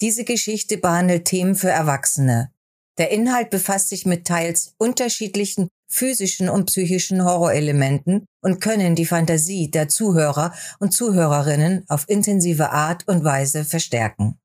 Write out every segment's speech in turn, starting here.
Diese Geschichte behandelt Themen für Erwachsene. Der Inhalt befasst sich mit teils unterschiedlichen physischen und psychischen Horrorelementen und können die Fantasie der Zuhörer und Zuhörerinnen auf intensive Art und Weise verstärken.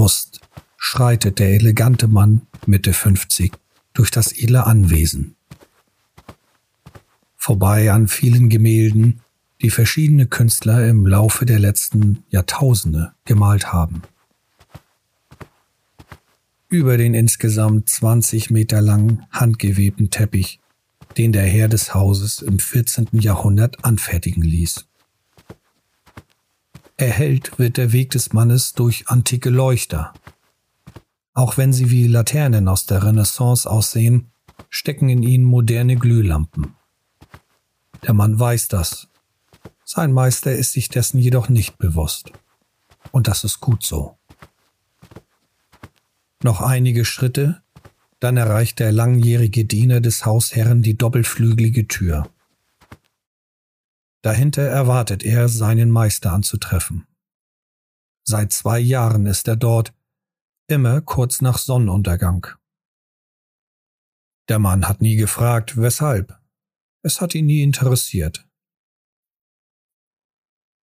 Bewusst schreitet der elegante Mann Mitte 50 durch das edle Anwesen. Vorbei an vielen Gemälden, die verschiedene Künstler im Laufe der letzten Jahrtausende gemalt haben. Über den insgesamt 20 Meter langen handgewebten Teppich, den der Herr des Hauses im 14. Jahrhundert anfertigen ließ. Erhellt wird der Weg des Mannes durch antike Leuchter. Auch wenn sie wie Laternen aus der Renaissance aussehen, stecken in ihnen moderne Glühlampen. Der Mann weiß das. Sein Meister ist sich dessen jedoch nicht bewusst. Und das ist gut so. Noch einige Schritte, dann erreicht der langjährige Diener des Hausherrn die doppelflügelige Tür. Dahinter erwartet er, seinen Meister anzutreffen. Seit zwei Jahren ist er dort, immer kurz nach Sonnenuntergang. Der Mann hat nie gefragt, weshalb. Es hat ihn nie interessiert.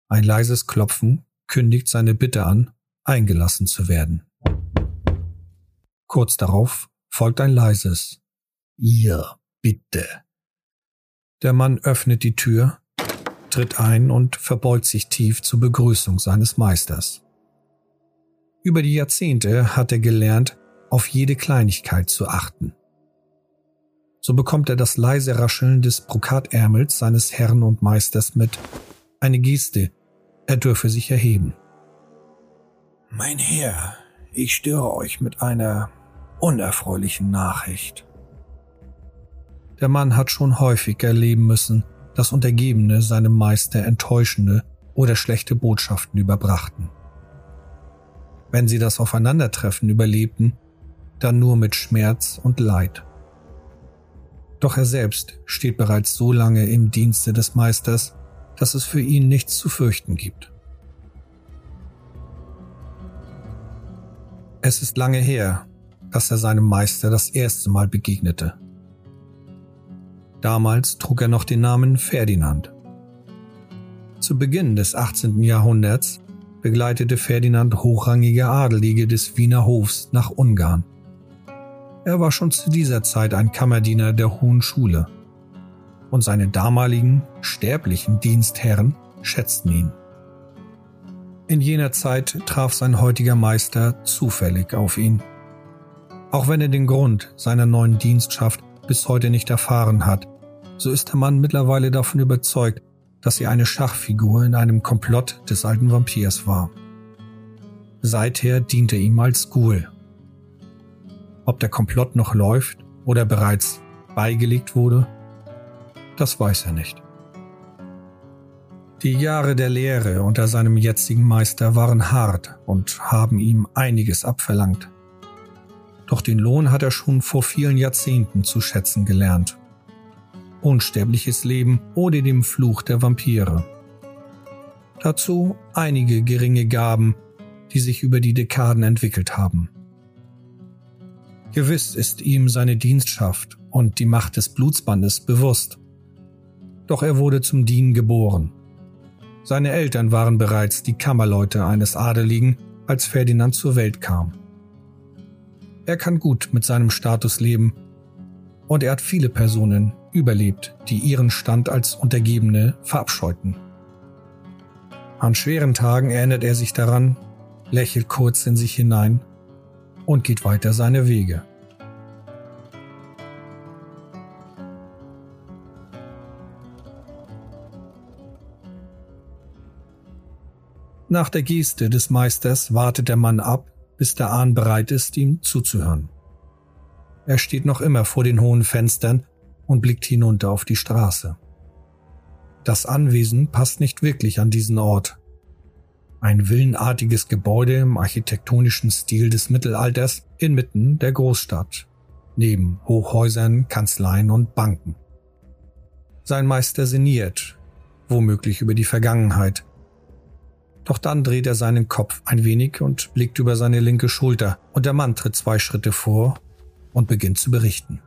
Ein leises Klopfen kündigt seine Bitte an, eingelassen zu werden. Kurz darauf folgt ein leises Ihr bitte. Der Mann öffnet die Tür tritt ein und verbeugt sich tief zur Begrüßung seines Meisters. Über die Jahrzehnte hat er gelernt, auf jede Kleinigkeit zu achten. So bekommt er das leise Rascheln des Brokatärmels seines Herrn und Meisters mit, eine Geste, er dürfe sich erheben. Mein Herr, ich störe euch mit einer unerfreulichen Nachricht. Der Mann hat schon häufig erleben müssen, dass Untergebene seinem Meister enttäuschende oder schlechte Botschaften überbrachten. Wenn sie das Aufeinandertreffen überlebten, dann nur mit Schmerz und Leid. Doch er selbst steht bereits so lange im Dienste des Meisters, dass es für ihn nichts zu fürchten gibt. Es ist lange her, dass er seinem Meister das erste Mal begegnete. Damals trug er noch den Namen Ferdinand. Zu Beginn des 18. Jahrhunderts begleitete Ferdinand hochrangige Adelige des Wiener Hofs nach Ungarn. Er war schon zu dieser Zeit ein Kammerdiener der Hohen Schule und seine damaligen sterblichen Dienstherren schätzten ihn. In jener Zeit traf sein heutiger Meister zufällig auf ihn. Auch wenn er den Grund seiner neuen Dienstschaft bis heute nicht erfahren hat, so ist der Mann mittlerweile davon überzeugt, dass sie eine Schachfigur in einem Komplott des alten Vampirs war. Seither dient er ihm als Ghoul. Ob der Komplott noch läuft oder bereits beigelegt wurde, das weiß er nicht. Die Jahre der Lehre unter seinem jetzigen Meister waren hart und haben ihm einiges abverlangt. Doch den Lohn hat er schon vor vielen Jahrzehnten zu schätzen gelernt unsterbliches Leben oder dem Fluch der Vampire. Dazu einige geringe Gaben, die sich über die Dekaden entwickelt haben. Gewiss ist ihm seine Dienstschaft und die Macht des Blutsbandes bewusst. Doch er wurde zum Dienen geboren. Seine Eltern waren bereits die Kammerleute eines Adeligen, als Ferdinand zur Welt kam. Er kann gut mit seinem Status leben und er hat viele Personen überlebt, die ihren Stand als Untergebene verabscheuten. An schweren Tagen erinnert er sich daran, lächelt kurz in sich hinein und geht weiter seine Wege. Nach der Geste des Meisters wartet der Mann ab, bis der Ahn bereit ist, ihm zuzuhören. Er steht noch immer vor den hohen Fenstern und blickt hinunter auf die Straße. Das Anwesen passt nicht wirklich an diesen Ort. Ein villenartiges Gebäude im architektonischen Stil des Mittelalters inmitten der Großstadt, neben Hochhäusern, Kanzleien und Banken. Sein Meister sinniert, womöglich über die Vergangenheit. Doch dann dreht er seinen Kopf ein wenig und blickt über seine linke Schulter, und der Mann tritt zwei Schritte vor und beginnt zu berichten.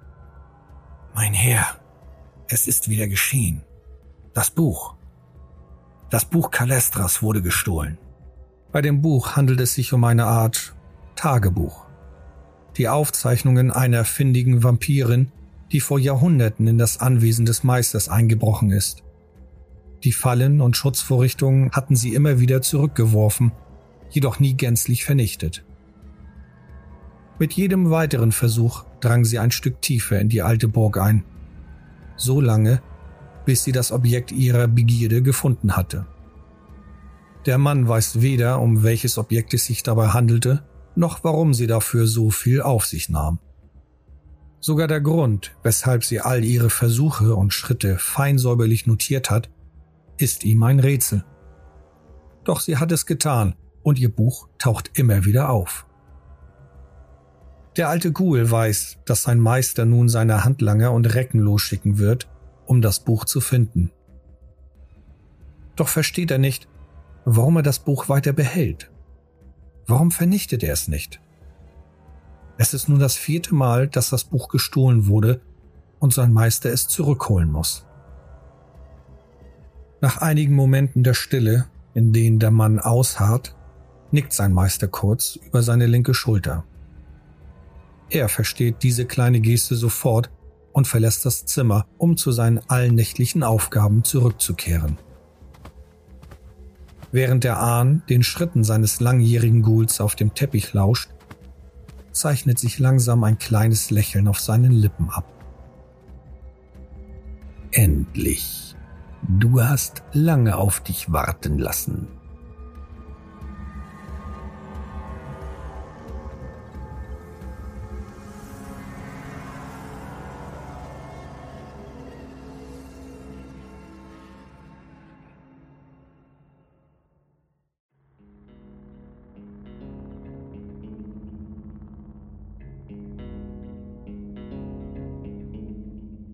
Mein Herr, es ist wieder geschehen. Das Buch. Das Buch Kalestras wurde gestohlen. Bei dem Buch handelt es sich um eine Art Tagebuch. Die Aufzeichnungen einer findigen Vampirin, die vor Jahrhunderten in das Anwesen des Meisters eingebrochen ist. Die Fallen und Schutzvorrichtungen hatten sie immer wieder zurückgeworfen, jedoch nie gänzlich vernichtet. Mit jedem weiteren Versuch drang sie ein Stück tiefer in die alte Burg ein. So lange, bis sie das Objekt ihrer Begierde gefunden hatte. Der Mann weiß weder, um welches Objekt es sich dabei handelte, noch warum sie dafür so viel auf sich nahm. Sogar der Grund, weshalb sie all ihre Versuche und Schritte feinsäuberlich notiert hat, ist ihm ein Rätsel. Doch sie hat es getan und ihr Buch taucht immer wieder auf. Der alte Ghoul weiß, dass sein Meister nun seine Handlanger und Recken losschicken wird, um das Buch zu finden. Doch versteht er nicht, warum er das Buch weiter behält. Warum vernichtet er es nicht? Es ist nun das vierte Mal, dass das Buch gestohlen wurde und sein Meister es zurückholen muss. Nach einigen Momenten der Stille, in denen der Mann ausharrt, nickt sein Meister kurz über seine linke Schulter. Er versteht diese kleine Geste sofort und verlässt das Zimmer, um zu seinen allnächtlichen Aufgaben zurückzukehren. Während der Ahn den Schritten seines langjährigen Ghouls auf dem Teppich lauscht, zeichnet sich langsam ein kleines Lächeln auf seinen Lippen ab. Endlich. Du hast lange auf dich warten lassen.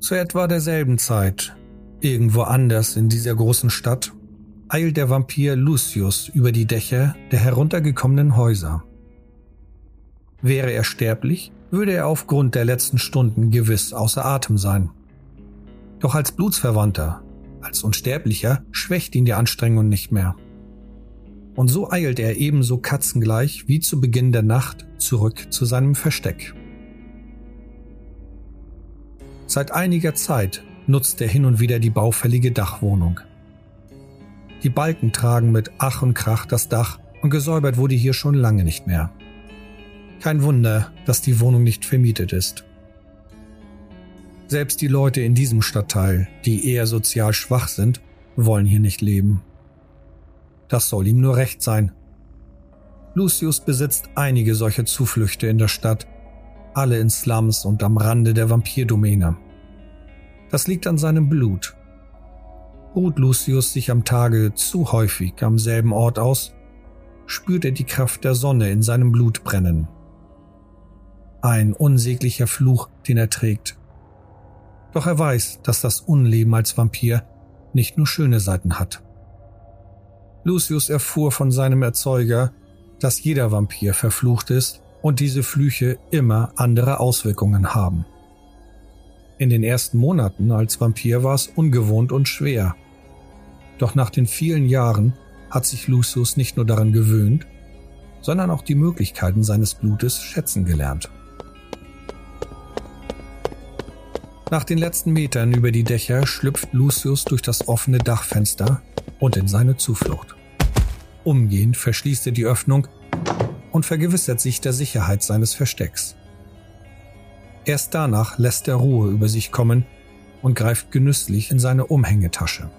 Zu etwa derselben Zeit, irgendwo anders in dieser großen Stadt, eilt der Vampir Lucius über die Dächer der heruntergekommenen Häuser. Wäre er sterblich, würde er aufgrund der letzten Stunden gewiss außer Atem sein. Doch als Blutsverwandter, als Unsterblicher, schwächt ihn die Anstrengung nicht mehr. Und so eilt er ebenso katzengleich wie zu Beginn der Nacht zurück zu seinem Versteck. Seit einiger Zeit nutzt er hin und wieder die baufällige Dachwohnung. Die Balken tragen mit Ach und Krach das Dach und gesäubert wurde hier schon lange nicht mehr. Kein Wunder, dass die Wohnung nicht vermietet ist. Selbst die Leute in diesem Stadtteil, die eher sozial schwach sind, wollen hier nicht leben. Das soll ihm nur recht sein. Lucius besitzt einige solcher Zuflüchte in der Stadt alle in Slums und am Rande der Vampirdomäne. Das liegt an seinem Blut. Ruht Lucius sich am Tage zu häufig am selben Ort aus, spürt er die Kraft der Sonne in seinem Blut brennen. Ein unsäglicher Fluch, den er trägt. Doch er weiß, dass das Unleben als Vampir nicht nur schöne Seiten hat. Lucius erfuhr von seinem Erzeuger, dass jeder Vampir verflucht ist und diese Flüche immer andere Auswirkungen haben. In den ersten Monaten als Vampir war es ungewohnt und schwer. Doch nach den vielen Jahren hat sich Lucius nicht nur daran gewöhnt, sondern auch die Möglichkeiten seines Blutes schätzen gelernt. Nach den letzten Metern über die Dächer schlüpft Lucius durch das offene Dachfenster und in seine Zuflucht. Umgehend verschließt er die Öffnung und vergewissert sich der Sicherheit seines Verstecks. Erst danach lässt er Ruhe über sich kommen und greift genüsslich in seine Umhängetasche.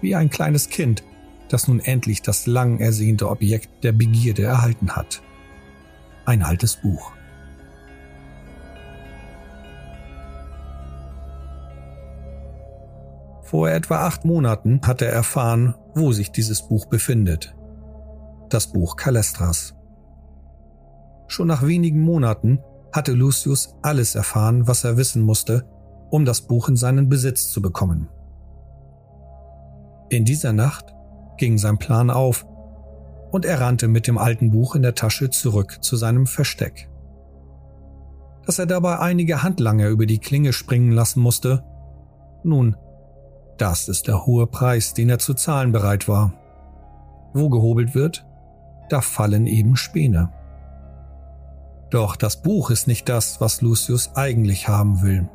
Wie ein kleines Kind das nun endlich das lang ersehnte Objekt der Begierde erhalten hat. Ein altes Buch. Vor etwa acht Monaten hat er erfahren, wo sich dieses Buch befindet. Das Buch Kalestras. Schon nach wenigen Monaten hatte Lucius alles erfahren, was er wissen musste, um das Buch in seinen Besitz zu bekommen. In dieser Nacht ging sein Plan auf und er rannte mit dem alten Buch in der Tasche zurück zu seinem Versteck. Dass er dabei einige Handlanger über die Klinge springen lassen musste, nun, das ist der hohe Preis, den er zu zahlen bereit war. Wo gehobelt wird, da fallen eben Späne. Doch das Buch ist nicht das, was Lucius eigentlich haben will.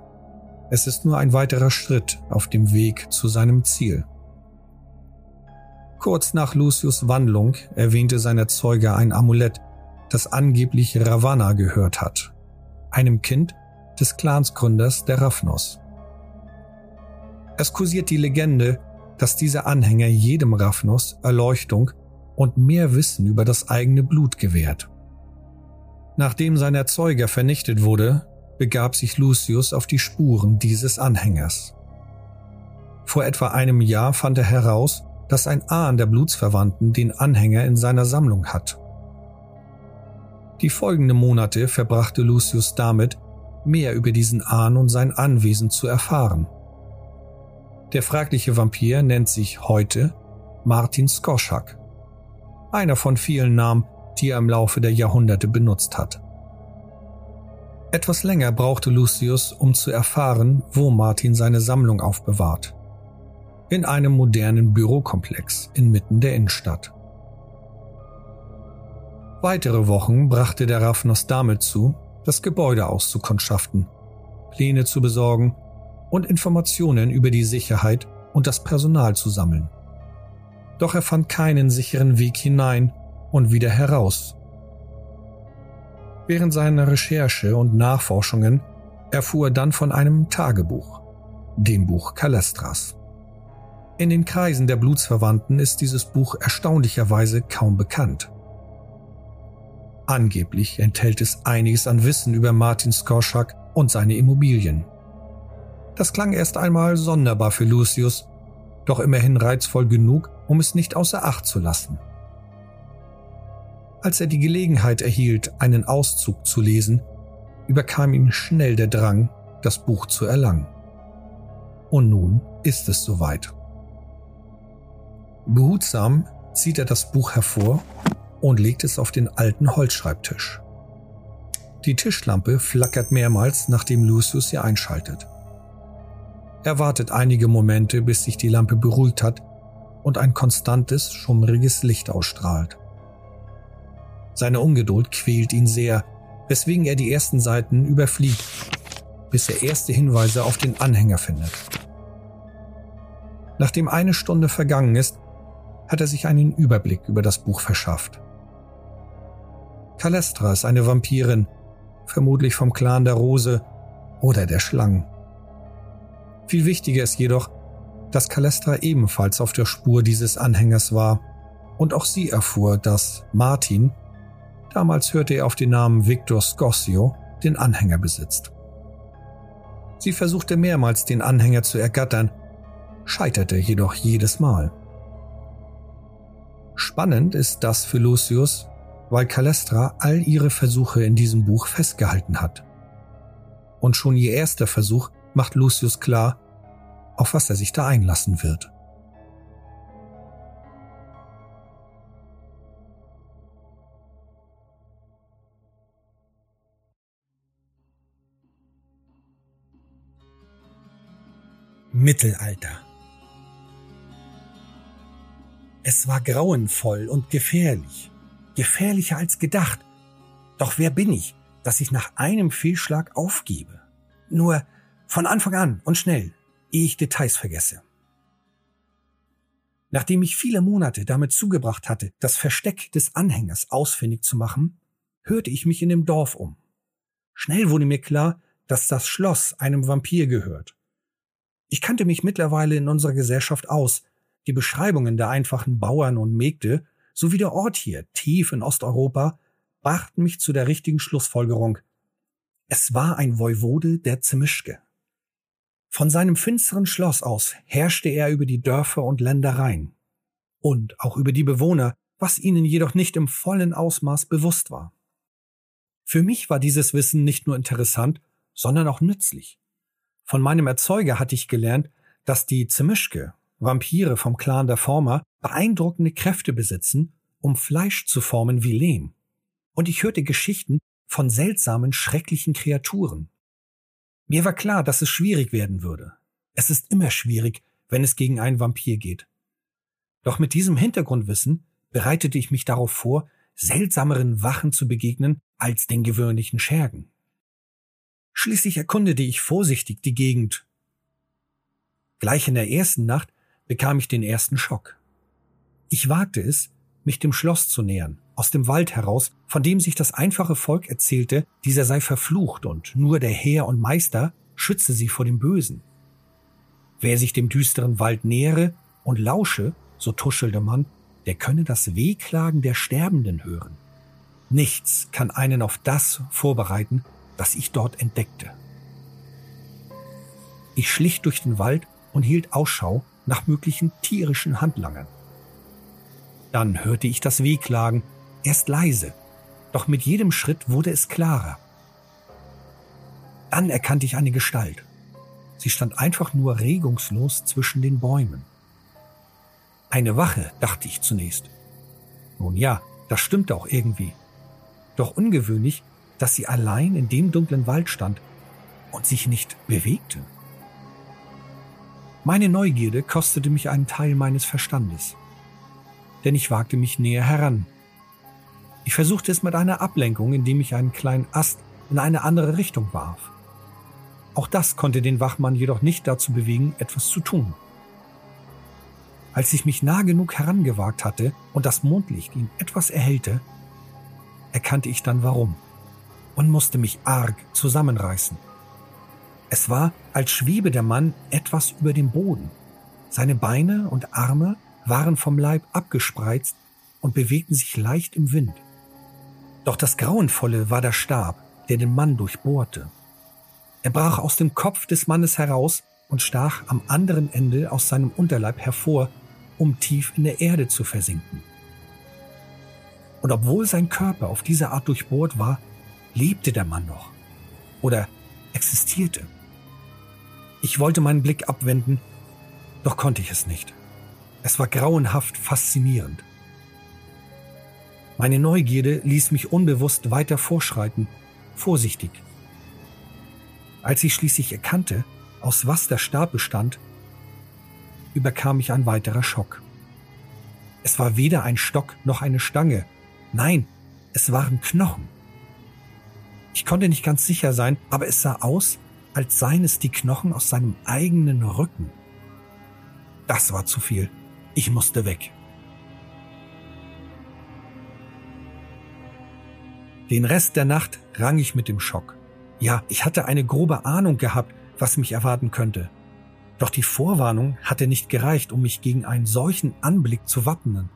Es ist nur ein weiterer Schritt auf dem Weg zu seinem Ziel. Kurz nach Lucius Wandlung erwähnte sein Erzeuger ein Amulett, das angeblich Ravanna gehört hat, einem Kind des Clansgründers der Raphnos. Es kursiert die Legende, dass dieser Anhänger jedem Raphnos Erleuchtung und mehr Wissen über das eigene Blut gewährt. Nachdem sein Erzeuger vernichtet wurde, begab sich Lucius auf die Spuren dieses Anhängers. Vor etwa einem Jahr fand er heraus, dass ein Ahn der Blutsverwandten den Anhänger in seiner Sammlung hat. Die folgenden Monate verbrachte Lucius damit, mehr über diesen Ahn und sein Anwesen zu erfahren. Der fragliche Vampir nennt sich heute Martin Skoschak, einer von vielen Namen, die er im Laufe der Jahrhunderte benutzt hat. Etwas länger brauchte Lucius, um zu erfahren, wo Martin seine Sammlung aufbewahrt in einem modernen Bürokomplex inmitten der Innenstadt. Weitere Wochen brachte der Raphnos damit zu, das Gebäude auszukundschaften, Pläne zu besorgen und Informationen über die Sicherheit und das Personal zu sammeln. Doch er fand keinen sicheren Weg hinein und wieder heraus. Während seiner Recherche und Nachforschungen erfuhr er dann von einem Tagebuch, dem Buch Kalestras. In den Kreisen der Blutsverwandten ist dieses Buch erstaunlicherweise kaum bekannt. Angeblich enthält es einiges an Wissen über Martin Skorschak und seine Immobilien. Das klang erst einmal sonderbar für Lucius, doch immerhin reizvoll genug, um es nicht außer Acht zu lassen. Als er die Gelegenheit erhielt, einen Auszug zu lesen, überkam ihm schnell der Drang, das Buch zu erlangen. Und nun ist es soweit. Behutsam zieht er das Buch hervor und legt es auf den alten Holzschreibtisch. Die Tischlampe flackert mehrmals, nachdem Lucius sie einschaltet. Er wartet einige Momente, bis sich die Lampe beruhigt hat und ein konstantes, schummriges Licht ausstrahlt. Seine Ungeduld quält ihn sehr, weswegen er die ersten Seiten überfliegt, bis er erste Hinweise auf den Anhänger findet. Nachdem eine Stunde vergangen ist, hat er sich einen Überblick über das Buch verschafft. Kalestra ist eine Vampirin, vermutlich vom Clan der Rose oder der Schlangen. Viel wichtiger ist jedoch, dass Kalestra ebenfalls auf der Spur dieses Anhängers war und auch sie erfuhr, dass Martin, damals hörte er auf den Namen Victor Scorsio, den Anhänger besitzt. Sie versuchte mehrmals den Anhänger zu ergattern, scheiterte jedoch jedes Mal. Spannend ist das für Lucius, weil Calestra all ihre Versuche in diesem Buch festgehalten hat. Und schon ihr erster Versuch macht Lucius klar, auf was er sich da einlassen wird. Mittelalter es war grauenvoll und gefährlich. Gefährlicher als gedacht. Doch wer bin ich, dass ich nach einem Fehlschlag aufgebe? Nur von Anfang an und schnell, ehe ich Details vergesse. Nachdem ich viele Monate damit zugebracht hatte, das Versteck des Anhängers ausfindig zu machen, hörte ich mich in dem Dorf um. Schnell wurde mir klar, dass das Schloss einem Vampir gehört. Ich kannte mich mittlerweile in unserer Gesellschaft aus, Die Beschreibungen der einfachen Bauern und Mägde sowie der Ort hier, tief in Osteuropa, brachten mich zu der richtigen Schlussfolgerung. Es war ein Woiwode der Zemischke. Von seinem finsteren Schloss aus herrschte er über die Dörfer und Ländereien und auch über die Bewohner, was ihnen jedoch nicht im vollen Ausmaß bewusst war. Für mich war dieses Wissen nicht nur interessant, sondern auch nützlich. Von meinem Erzeuger hatte ich gelernt, dass die Zemischke, Vampire vom Clan der Former, beeindruckende Kräfte besitzen, um Fleisch zu formen wie Lehm. Und ich hörte Geschichten von seltsamen, schrecklichen Kreaturen. Mir war klar, dass es schwierig werden würde. Es ist immer schwierig, wenn es gegen einen Vampir geht. Doch mit diesem Hintergrundwissen bereitete ich mich darauf vor, seltsameren Wachen zu begegnen als den gewöhnlichen Schergen. Schließlich erkundete ich vorsichtig die Gegend. Gleich in der ersten Nacht bekam ich den ersten Schock. Ich wagte es, mich dem Schloss zu nähern, aus dem Wald heraus, von dem sich das einfache Volk erzählte, dieser sei verflucht und nur der Herr und Meister schütze sie vor dem Bösen. Wer sich dem düsteren Wald nähere und lausche, so tuschelte man, der könne das Wehklagen der Sterbenden hören. Nichts kann einen auf das vorbereiten, das ich dort entdeckte. Ich schlich durch den Wald und hielt Ausschau nach möglichen tierischen Handlangern. Dann hörte ich das Wehklagen, erst leise, doch mit jedem Schritt wurde es klarer. Dann erkannte ich eine Gestalt. Sie stand einfach nur regungslos zwischen den Bäumen. Eine Wache, dachte ich zunächst. Nun ja, das stimmte auch irgendwie. Doch ungewöhnlich, dass sie allein in dem dunklen Wald stand und sich nicht bewegte. Meine Neugierde kostete mich einen Teil meines Verstandes, denn ich wagte mich näher heran. Ich versuchte es mit einer Ablenkung, indem ich einen kleinen Ast in eine andere Richtung warf. Auch das konnte den Wachmann jedoch nicht dazu bewegen, etwas zu tun. Als ich mich nah genug herangewagt hatte und das Mondlicht ihn etwas erhellte, erkannte ich dann warum und musste mich arg zusammenreißen. Es war, als schwebe der Mann etwas über dem Boden. Seine Beine und Arme waren vom Leib abgespreizt und bewegten sich leicht im Wind. Doch das Grauenvolle war der Stab, der den Mann durchbohrte. Er brach aus dem Kopf des Mannes heraus und stach am anderen Ende aus seinem Unterleib hervor um tief in der Erde zu versinken. Und obwohl sein Körper auf diese Art durchbohrt war, lebte der Mann noch oder existierte. Ich wollte meinen Blick abwenden, doch konnte ich es nicht. Es war grauenhaft faszinierend. Meine Neugierde ließ mich unbewusst weiter vorschreiten, vorsichtig. Als ich schließlich erkannte, aus was der Stab bestand, überkam mich ein weiterer Schock. Es war weder ein Stock noch eine Stange. Nein, es waren Knochen. Ich konnte nicht ganz sicher sein, aber es sah aus, als seien es die Knochen aus seinem eigenen Rücken. Das war zu viel. Ich musste weg. Den Rest der Nacht rang ich mit dem Schock. Ja, ich hatte eine grobe Ahnung gehabt, was mich erwarten könnte. Doch die Vorwarnung hatte nicht gereicht, um mich gegen einen solchen Anblick zu wappnen.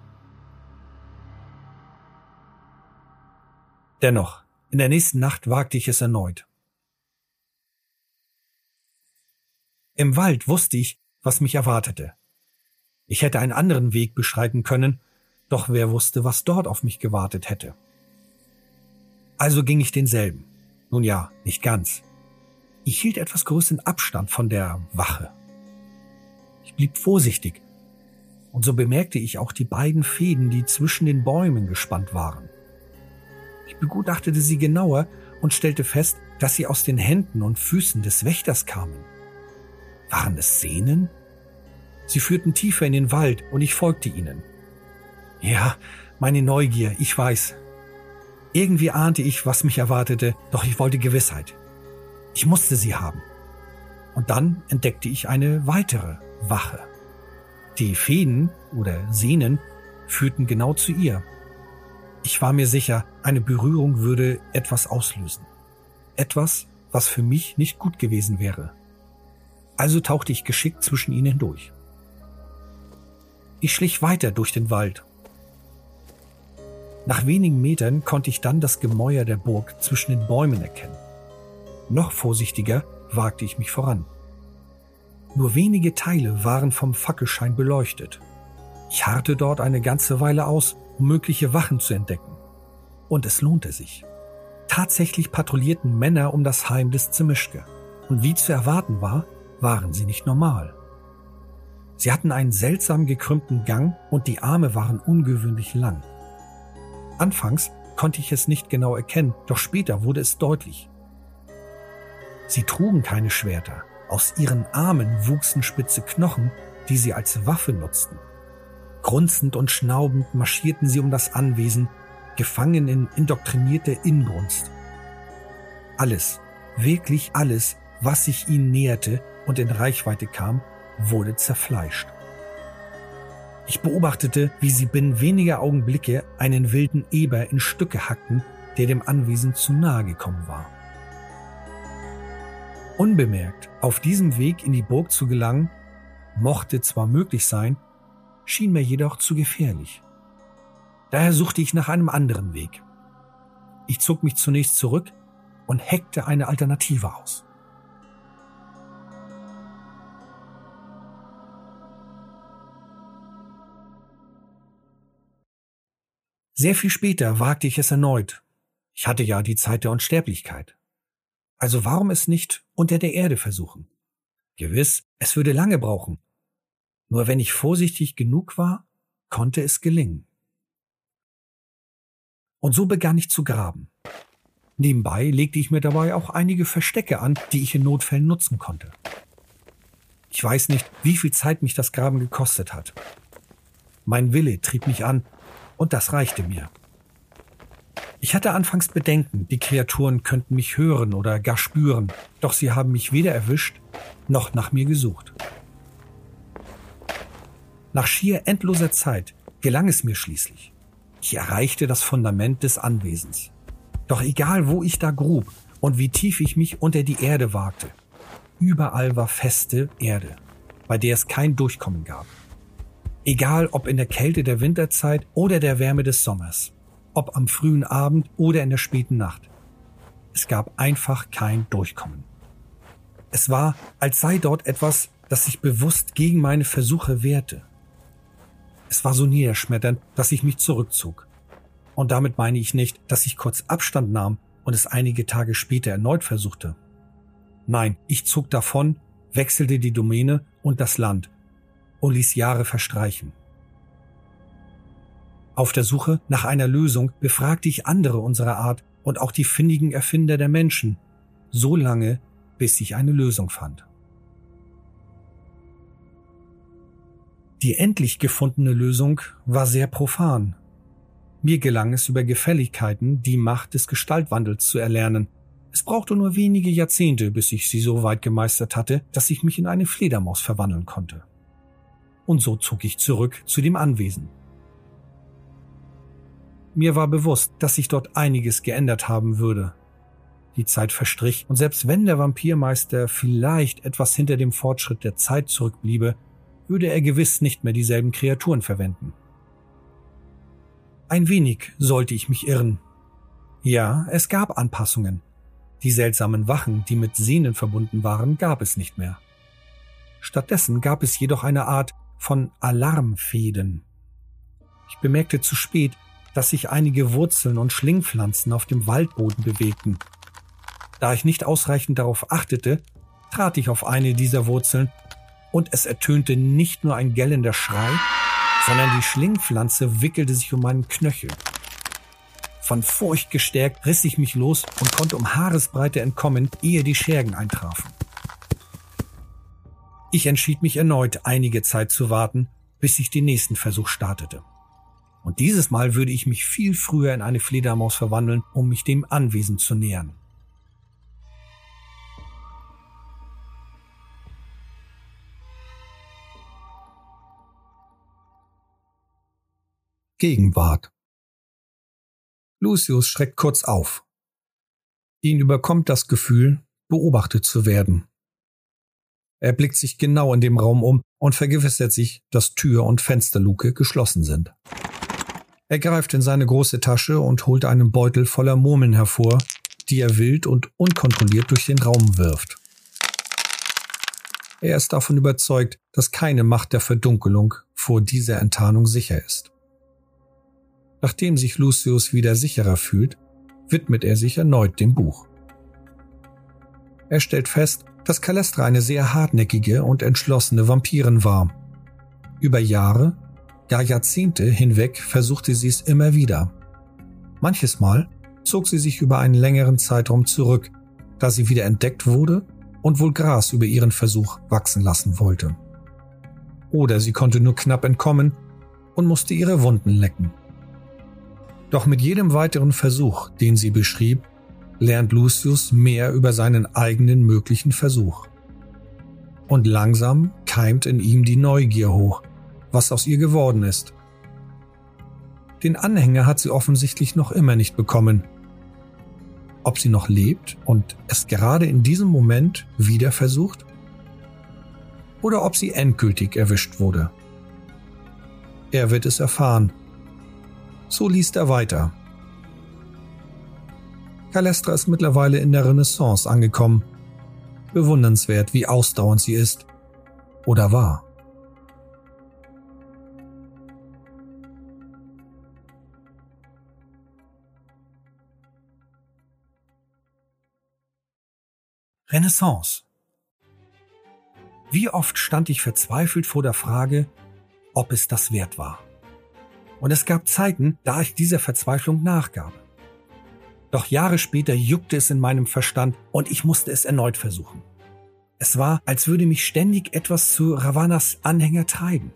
Dennoch, in der nächsten Nacht wagte ich es erneut. Im Wald wusste ich, was mich erwartete. Ich hätte einen anderen Weg beschreiten können, doch wer wusste, was dort auf mich gewartet hätte. Also ging ich denselben. Nun ja, nicht ganz. Ich hielt etwas größeren Abstand von der Wache. Ich blieb vorsichtig. Und so bemerkte ich auch die beiden Fäden, die zwischen den Bäumen gespannt waren. Ich begutachtete sie genauer und stellte fest, dass sie aus den Händen und Füßen des Wächters kamen. Waren es Sehnen? Sie führten tiefer in den Wald und ich folgte ihnen. Ja, meine Neugier, ich weiß. Irgendwie ahnte ich, was mich erwartete, doch ich wollte Gewissheit. Ich musste sie haben. Und dann entdeckte ich eine weitere, Wache. Die Fäden oder Sehnen führten genau zu ihr. Ich war mir sicher, eine Berührung würde etwas auslösen. Etwas, was für mich nicht gut gewesen wäre. Also tauchte ich geschickt zwischen ihnen hindurch. Ich schlich weiter durch den Wald. Nach wenigen Metern konnte ich dann das Gemäuer der Burg zwischen den Bäumen erkennen. Noch vorsichtiger wagte ich mich voran. Nur wenige Teile waren vom Fackelschein beleuchtet. Ich harrte dort eine ganze Weile aus, um mögliche Wachen zu entdecken. Und es lohnte sich. Tatsächlich patrouillierten Männer um das Heim des Zemischke. Und wie zu erwarten war, waren sie nicht normal. Sie hatten einen seltsam gekrümmten Gang und die Arme waren ungewöhnlich lang. Anfangs konnte ich es nicht genau erkennen, doch später wurde es deutlich. Sie trugen keine Schwerter, aus ihren Armen wuchsen spitze Knochen, die sie als Waffe nutzten. Grunzend und schnaubend marschierten sie um das Anwesen, gefangen in indoktrinierte Inbrunst. Alles, wirklich alles, was sich ihnen näherte und in Reichweite kam, wurde zerfleischt. Ich beobachtete, wie sie binnen weniger Augenblicke einen wilden Eber in Stücke hackten, der dem Anwesen zu nahe gekommen war. Unbemerkt auf diesem Weg in die Burg zu gelangen, mochte zwar möglich sein, schien mir jedoch zu gefährlich. Daher suchte ich nach einem anderen Weg. Ich zog mich zunächst zurück und heckte eine Alternative aus. Sehr viel später wagte ich es erneut. Ich hatte ja die Zeit der Unsterblichkeit. Also warum es nicht unter der Erde versuchen? Gewiss, es würde lange brauchen. Nur wenn ich vorsichtig genug war, konnte es gelingen. Und so begann ich zu graben. Nebenbei legte ich mir dabei auch einige Verstecke an, die ich in Notfällen nutzen konnte. Ich weiß nicht, wie viel Zeit mich das Graben gekostet hat. Mein Wille trieb mich an, und das reichte mir. Ich hatte anfangs Bedenken, die Kreaturen könnten mich hören oder gar spüren, doch sie haben mich weder erwischt noch nach mir gesucht. Nach schier endloser Zeit gelang es mir schließlich. Ich erreichte das Fundament des Anwesens. Doch egal, wo ich da grub und wie tief ich mich unter die Erde wagte, überall war feste Erde, bei der es kein Durchkommen gab. Egal ob in der Kälte der Winterzeit oder der Wärme des Sommers, ob am frühen Abend oder in der späten Nacht. Es gab einfach kein Durchkommen. Es war, als sei dort etwas, das sich bewusst gegen meine Versuche wehrte. Es war so niederschmetternd, dass ich mich zurückzog. Und damit meine ich nicht, dass ich kurz Abstand nahm und es einige Tage später erneut versuchte. Nein, ich zog davon, wechselte die Domäne und das Land und ließ Jahre verstreichen. Auf der Suche nach einer Lösung befragte ich andere unserer Art und auch die findigen Erfinder der Menschen, so lange, bis ich eine Lösung fand. Die endlich gefundene Lösung war sehr profan. Mir gelang es über Gefälligkeiten die Macht des Gestaltwandels zu erlernen. Es brauchte nur wenige Jahrzehnte, bis ich sie so weit gemeistert hatte, dass ich mich in eine Fledermaus verwandeln konnte und so zog ich zurück zu dem Anwesen. Mir war bewusst, dass sich dort einiges geändert haben würde. Die Zeit verstrich, und selbst wenn der Vampirmeister vielleicht etwas hinter dem Fortschritt der Zeit zurückbliebe, würde er gewiss nicht mehr dieselben Kreaturen verwenden. Ein wenig sollte ich mich irren. Ja, es gab Anpassungen. Die seltsamen Wachen, die mit Sehnen verbunden waren, gab es nicht mehr. Stattdessen gab es jedoch eine Art von Alarmfäden. Ich bemerkte zu spät, dass sich einige Wurzeln und Schlingpflanzen auf dem Waldboden bewegten. Da ich nicht ausreichend darauf achtete, trat ich auf eine dieser Wurzeln und es ertönte nicht nur ein gellender Schrei, sondern die Schlingpflanze wickelte sich um meinen Knöchel. Von Furcht gestärkt riss ich mich los und konnte um Haaresbreite entkommen, ehe die Schergen eintrafen. Ich entschied mich erneut, einige Zeit zu warten, bis ich den nächsten Versuch startete. Und dieses Mal würde ich mich viel früher in eine Fledermaus verwandeln, um mich dem Anwesen zu nähern. Gegenwart. Lucius schreckt kurz auf. Ihn überkommt das Gefühl, beobachtet zu werden. Er blickt sich genau in dem Raum um und vergewissert sich, dass Tür und Fensterluke geschlossen sind. Er greift in seine große Tasche und holt einen Beutel voller Murmeln hervor, die er wild und unkontrolliert durch den Raum wirft. Er ist davon überzeugt, dass keine Macht der Verdunkelung vor dieser Enttarnung sicher ist. Nachdem sich Lucius wieder sicherer fühlt, widmet er sich erneut dem Buch. Er stellt fest, dass Calestra eine sehr hartnäckige und entschlossene Vampirin war. Über Jahre, gar Jahrzehnte hinweg versuchte sie es immer wieder. Manches Mal zog sie sich über einen längeren Zeitraum zurück, da sie wieder entdeckt wurde und wohl Gras über ihren Versuch wachsen lassen wollte. Oder sie konnte nur knapp entkommen und musste ihre Wunden lecken. Doch mit jedem weiteren Versuch, den sie beschrieb, lernt Lucius mehr über seinen eigenen möglichen Versuch. Und langsam keimt in ihm die Neugier hoch, was aus ihr geworden ist. Den Anhänger hat sie offensichtlich noch immer nicht bekommen. Ob sie noch lebt und es gerade in diesem Moment wieder versucht? Oder ob sie endgültig erwischt wurde? Er wird es erfahren. So liest er weiter. Calestra ist mittlerweile in der Renaissance angekommen. Bewundernswert, wie ausdauernd sie ist. Oder war. Renaissance. Wie oft stand ich verzweifelt vor der Frage, ob es das wert war. Und es gab Zeiten, da ich dieser Verzweiflung nachgab. Doch Jahre später juckte es in meinem Verstand und ich musste es erneut versuchen. Es war, als würde mich ständig etwas zu Ravanas Anhänger treiben.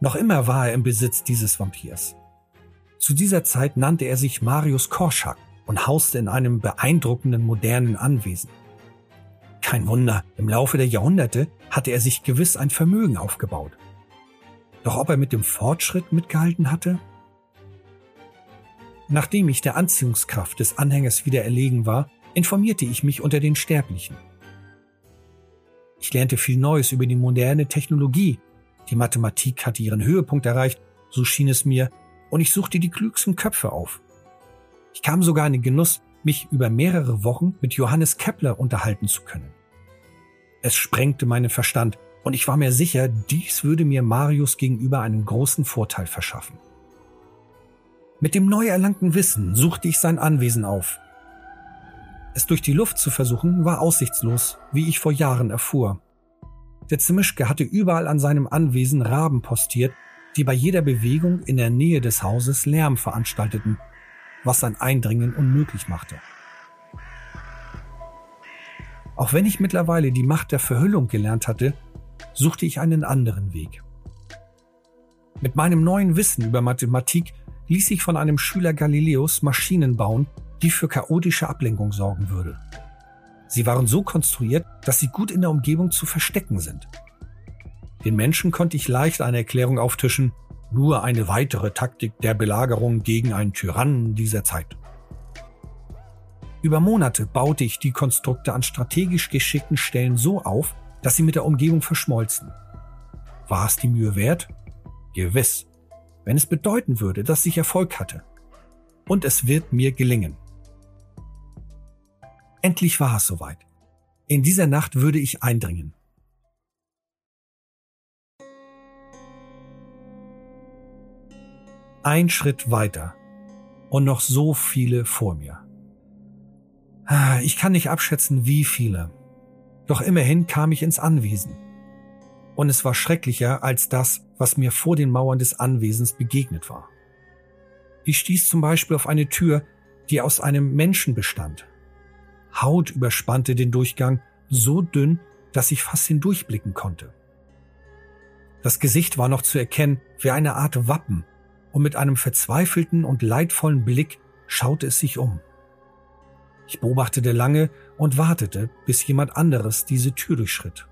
Noch immer war er im Besitz dieses Vampirs. Zu dieser Zeit nannte er sich Marius Korschak und hauste in einem beeindruckenden modernen Anwesen. Kein Wunder, im Laufe der Jahrhunderte hatte er sich gewiss ein Vermögen aufgebaut. Doch ob er mit dem Fortschritt mitgehalten hatte? Nachdem ich der Anziehungskraft des Anhängers wieder erlegen war, informierte ich mich unter den Sterblichen. Ich lernte viel Neues über die moderne Technologie. Die Mathematik hatte ihren Höhepunkt erreicht, so schien es mir, und ich suchte die klügsten Köpfe auf. Ich kam sogar in den Genuss, mich über mehrere Wochen mit Johannes Kepler unterhalten zu können. Es sprengte meinen Verstand und ich war mir sicher, dies würde mir Marius gegenüber einen großen Vorteil verschaffen. Mit dem neu erlangten Wissen suchte ich sein Anwesen auf. Es durch die Luft zu versuchen, war aussichtslos, wie ich vor Jahren erfuhr. Der Zimischke hatte überall an seinem Anwesen Raben postiert, die bei jeder Bewegung in der Nähe des Hauses Lärm veranstalteten was sein Eindringen unmöglich machte. Auch wenn ich mittlerweile die Macht der Verhüllung gelernt hatte, suchte ich einen anderen Weg. Mit meinem neuen Wissen über Mathematik ließ ich von einem Schüler Galileos Maschinen bauen, die für chaotische Ablenkung sorgen würde. Sie waren so konstruiert, dass sie gut in der Umgebung zu verstecken sind. Den Menschen konnte ich leicht eine Erklärung auftischen, nur eine weitere Taktik der Belagerung gegen einen Tyrannen dieser Zeit. Über Monate baute ich die Konstrukte an strategisch geschickten Stellen so auf, dass sie mit der Umgebung verschmolzen. War es die Mühe wert? Gewiss, wenn es bedeuten würde, dass ich Erfolg hatte. Und es wird mir gelingen. Endlich war es soweit. In dieser Nacht würde ich eindringen. Ein Schritt weiter und noch so viele vor mir. Ah, ich kann nicht abschätzen, wie viele. Doch immerhin kam ich ins Anwesen. Und es war schrecklicher als das, was mir vor den Mauern des Anwesens begegnet war. Ich stieß zum Beispiel auf eine Tür, die aus einem Menschen bestand. Haut überspannte den Durchgang so dünn, dass ich fast hindurchblicken konnte. Das Gesicht war noch zu erkennen wie eine Art Wappen, und mit einem verzweifelten und leidvollen Blick schaute es sich um. Ich beobachtete lange und wartete, bis jemand anderes diese Tür durchschritt.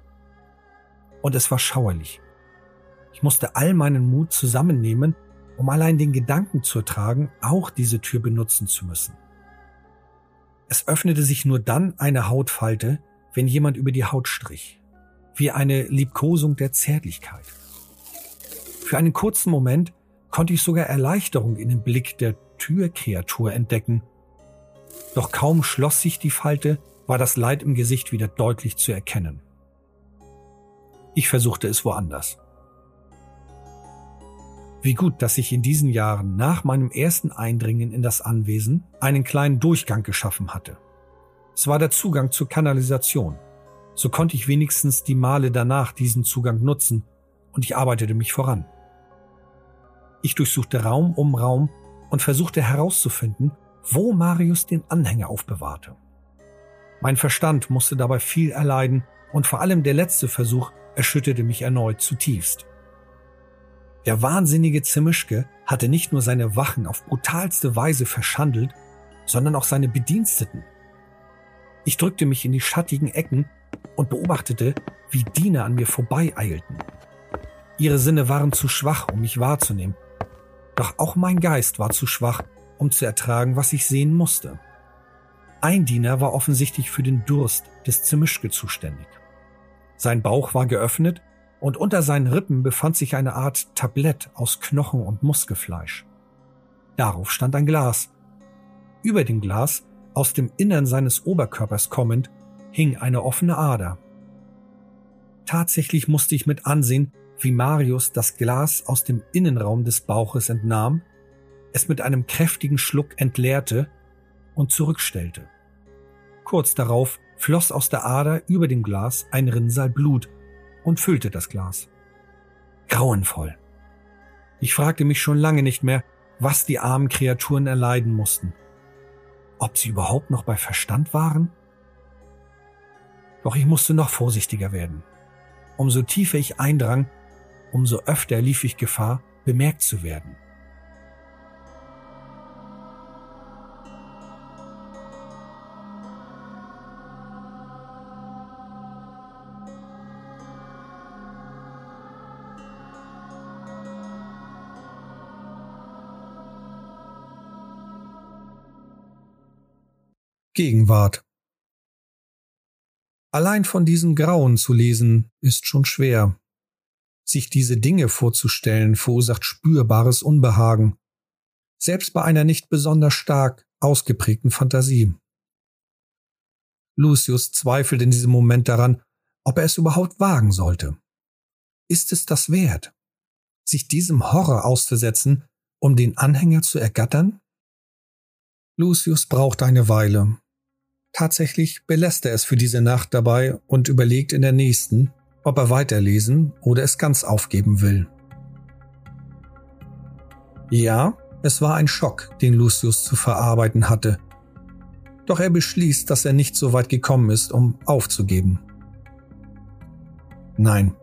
Und es war schauerlich. Ich musste all meinen Mut zusammennehmen, um allein den Gedanken zu ertragen, auch diese Tür benutzen zu müssen. Es öffnete sich nur dann eine Hautfalte, wenn jemand über die Haut strich. wie eine Liebkosung der Zärtlichkeit. Für einen kurzen Moment konnte ich sogar Erleichterung in dem Blick der Türkreatur entdecken. Doch kaum schloss sich die Falte, war das Leid im Gesicht wieder deutlich zu erkennen. Ich versuchte es woanders. Wie gut, dass ich in diesen Jahren nach meinem ersten Eindringen in das Anwesen einen kleinen Durchgang geschaffen hatte. Es war der Zugang zur Kanalisation. So konnte ich wenigstens die Male danach diesen Zugang nutzen und ich arbeitete mich voran. Ich durchsuchte Raum um Raum und versuchte herauszufinden, wo Marius den Anhänger aufbewahrte. Mein Verstand musste dabei viel erleiden und vor allem der letzte Versuch erschütterte mich erneut zutiefst. Der wahnsinnige Zimischke hatte nicht nur seine Wachen auf brutalste Weise verschandelt, sondern auch seine Bediensteten. Ich drückte mich in die schattigen Ecken und beobachtete, wie Diener an mir vorbeieilten. Ihre Sinne waren zu schwach, um mich wahrzunehmen, doch auch mein Geist war zu schwach, um zu ertragen, was ich sehen musste. Ein Diener war offensichtlich für den Durst des Zimischke zuständig. Sein Bauch war geöffnet und unter seinen Rippen befand sich eine Art Tablett aus Knochen und Muskelfleisch. Darauf stand ein Glas. Über dem Glas, aus dem Innern seines Oberkörpers kommend, hing eine offene Ader. Tatsächlich musste ich mit ansehen, wie Marius das Glas aus dem Innenraum des Bauches entnahm, es mit einem kräftigen Schluck entleerte und zurückstellte. Kurz darauf floss aus der Ader über dem Glas ein Rinnsal Blut, und füllte das Glas. Grauenvoll. Ich fragte mich schon lange nicht mehr, was die armen Kreaturen erleiden mussten. Ob sie überhaupt noch bei Verstand waren? Doch ich musste noch vorsichtiger werden. Umso tiefer ich eindrang, umso öfter lief ich Gefahr, bemerkt zu werden. Gegenwart. Allein von diesen Grauen zu lesen, ist schon schwer. Sich diese Dinge vorzustellen, verursacht spürbares Unbehagen, selbst bei einer nicht besonders stark ausgeprägten Fantasie. Lucius zweifelt in diesem Moment daran, ob er es überhaupt wagen sollte. Ist es das wert, sich diesem Horror auszusetzen, um den Anhänger zu ergattern? Lucius braucht eine Weile, Tatsächlich belässt er es für diese Nacht dabei und überlegt in der nächsten, ob er weiterlesen oder es ganz aufgeben will. Ja, es war ein Schock, den Lucius zu verarbeiten hatte. Doch er beschließt, dass er nicht so weit gekommen ist, um aufzugeben. Nein,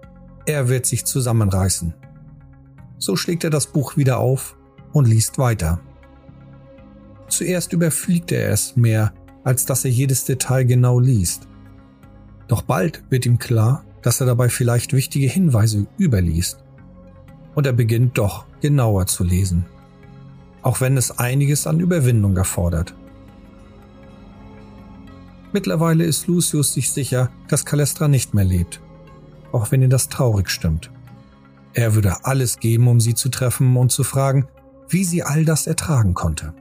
er wird sich zusammenreißen. So schlägt er das Buch wieder auf und liest weiter. Zuerst überfliegt er es mehr als dass er jedes Detail genau liest. Doch bald wird ihm klar, dass er dabei vielleicht wichtige Hinweise überliest. Und er beginnt doch genauer zu lesen. Auch wenn es einiges an Überwindung erfordert. Mittlerweile ist Lucius sich sicher, dass Calestra nicht mehr lebt. Auch wenn ihn das traurig stimmt. Er würde alles geben, um sie zu treffen und zu fragen, wie sie all das ertragen konnte.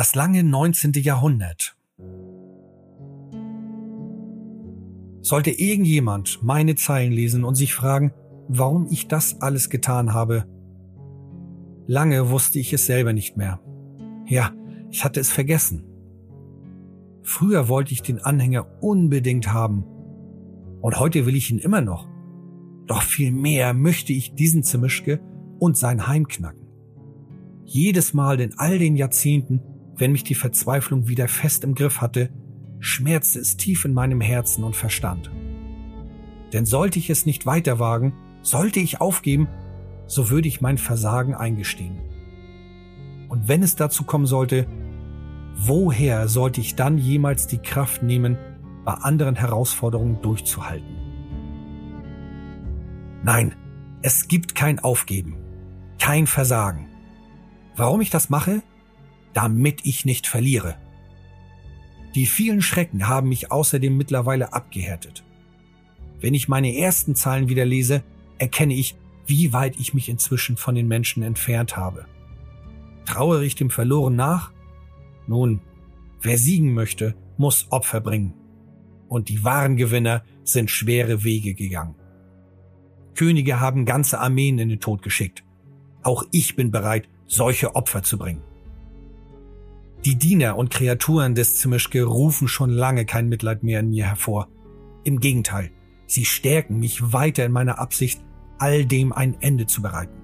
Das lange 19. Jahrhundert. Sollte irgendjemand meine Zeilen lesen und sich fragen, warum ich das alles getan habe, lange wusste ich es selber nicht mehr. Ja, ich hatte es vergessen. Früher wollte ich den Anhänger unbedingt haben. Und heute will ich ihn immer noch. Doch viel mehr möchte ich diesen Zimischke und sein Heim knacken. Jedes Mal in all den Jahrzehnten, wenn mich die Verzweiflung wieder fest im Griff hatte, schmerzte es tief in meinem Herzen und Verstand. Denn sollte ich es nicht weiter wagen, sollte ich aufgeben, so würde ich mein Versagen eingestehen. Und wenn es dazu kommen sollte, woher sollte ich dann jemals die Kraft nehmen, bei anderen Herausforderungen durchzuhalten? Nein, es gibt kein Aufgeben. Kein Versagen. Warum ich das mache? Damit ich nicht verliere. Die vielen Schrecken haben mich außerdem mittlerweile abgehärtet. Wenn ich meine ersten Zahlen wieder lese, erkenne ich, wie weit ich mich inzwischen von den Menschen entfernt habe. Trauere ich dem Verloren nach? Nun, wer siegen möchte, muss Opfer bringen. Und die wahren Gewinner sind schwere Wege gegangen. Könige haben ganze Armeen in den Tod geschickt. Auch ich bin bereit, solche Opfer zu bringen. Die Diener und Kreaturen des Zimischke rufen schon lange kein Mitleid mehr in mir hervor. Im Gegenteil, sie stärken mich weiter in meiner Absicht, all dem ein Ende zu bereiten.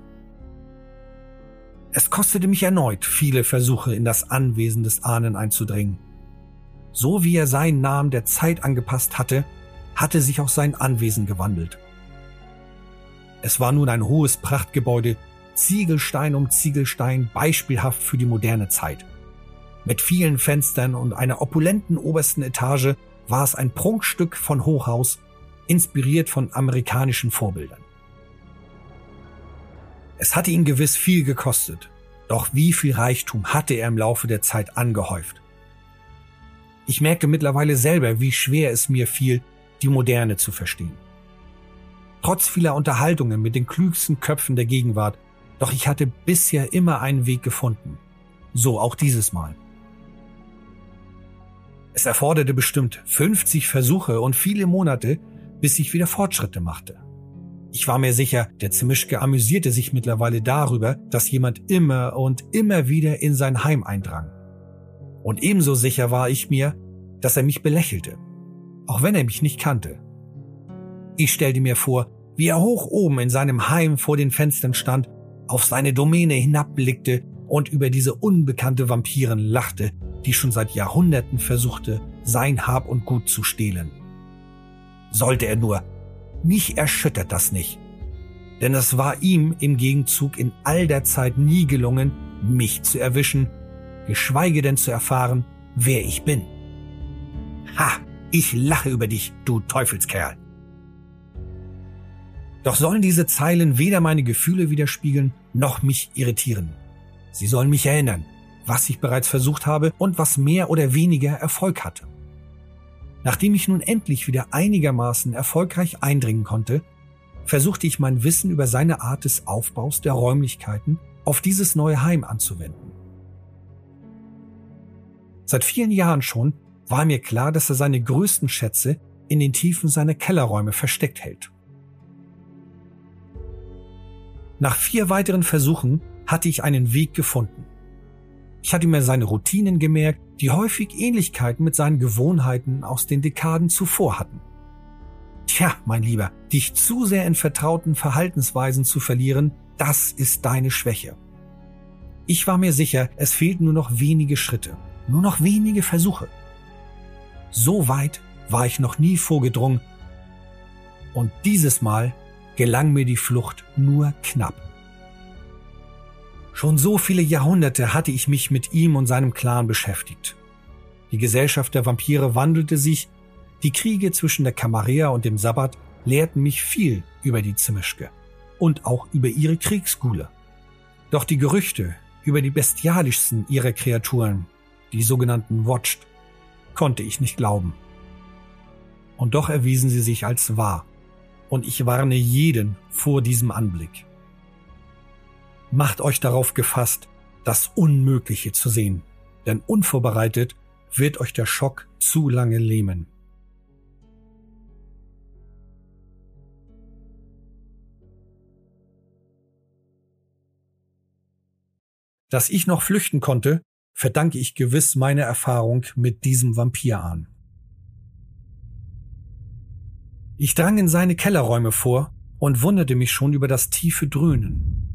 Es kostete mich erneut viele Versuche, in das Anwesen des Ahnen einzudringen. So wie er seinen Namen der Zeit angepasst hatte, hatte sich auch sein Anwesen gewandelt. Es war nun ein hohes Prachtgebäude, Ziegelstein um Ziegelstein, beispielhaft für die moderne Zeit. Mit vielen Fenstern und einer opulenten obersten Etage war es ein Prunkstück von Hochhaus, inspiriert von amerikanischen Vorbildern. Es hatte ihn gewiss viel gekostet, doch wie viel Reichtum hatte er im Laufe der Zeit angehäuft. Ich merke mittlerweile selber, wie schwer es mir fiel, die Moderne zu verstehen. Trotz vieler Unterhaltungen mit den klügsten Köpfen der Gegenwart, doch ich hatte bisher immer einen Weg gefunden. So auch dieses Mal. Es erforderte bestimmt 50 Versuche und viele Monate, bis ich wieder Fortschritte machte. Ich war mir sicher, der Zimischke amüsierte sich mittlerweile darüber, dass jemand immer und immer wieder in sein Heim eindrang. Und ebenso sicher war ich mir, dass er mich belächelte, auch wenn er mich nicht kannte. Ich stellte mir vor, wie er hoch oben in seinem Heim vor den Fenstern stand, auf seine Domäne hinabblickte und über diese unbekannte Vampiren lachte, die schon seit Jahrhunderten versuchte, sein Hab und Gut zu stehlen. Sollte er nur, mich erschüttert das nicht. Denn es war ihm im Gegenzug in all der Zeit nie gelungen, mich zu erwischen, geschweige denn zu erfahren, wer ich bin. Ha, ich lache über dich, du Teufelskerl. Doch sollen diese Zeilen weder meine Gefühle widerspiegeln, noch mich irritieren. Sie sollen mich erinnern, was ich bereits versucht habe und was mehr oder weniger Erfolg hatte. Nachdem ich nun endlich wieder einigermaßen erfolgreich eindringen konnte, versuchte ich mein Wissen über seine Art des Aufbaus der Räumlichkeiten auf dieses neue Heim anzuwenden. Seit vielen Jahren schon war mir klar, dass er seine größten Schätze in den Tiefen seiner Kellerräume versteckt hält. Nach vier weiteren Versuchen hatte ich einen Weg gefunden. Ich hatte mir seine Routinen gemerkt, die häufig Ähnlichkeiten mit seinen Gewohnheiten aus den Dekaden zuvor hatten. Tja, mein Lieber, dich zu sehr in vertrauten Verhaltensweisen zu verlieren, das ist deine Schwäche. Ich war mir sicher, es fehlten nur noch wenige Schritte, nur noch wenige Versuche. So weit war ich noch nie vorgedrungen. Und dieses Mal gelang mir die Flucht nur knapp. Schon so viele Jahrhunderte hatte ich mich mit ihm und seinem Clan beschäftigt. Die Gesellschaft der Vampire wandelte sich, die Kriege zwischen der Camarilla und dem Sabbat lehrten mich viel über die Zimischke und auch über ihre Kriegsgule. Doch die Gerüchte über die bestialischsten ihrer Kreaturen, die sogenannten Watched, konnte ich nicht glauben. Und doch erwiesen sie sich als wahr und ich warne jeden vor diesem Anblick. Macht euch darauf gefasst, das Unmögliche zu sehen, denn unvorbereitet wird euch der Schock zu lange lähmen. Dass ich noch flüchten konnte, verdanke ich gewiss meiner Erfahrung mit diesem Vampir an. Ich drang in seine Kellerräume vor und wunderte mich schon über das tiefe Dröhnen.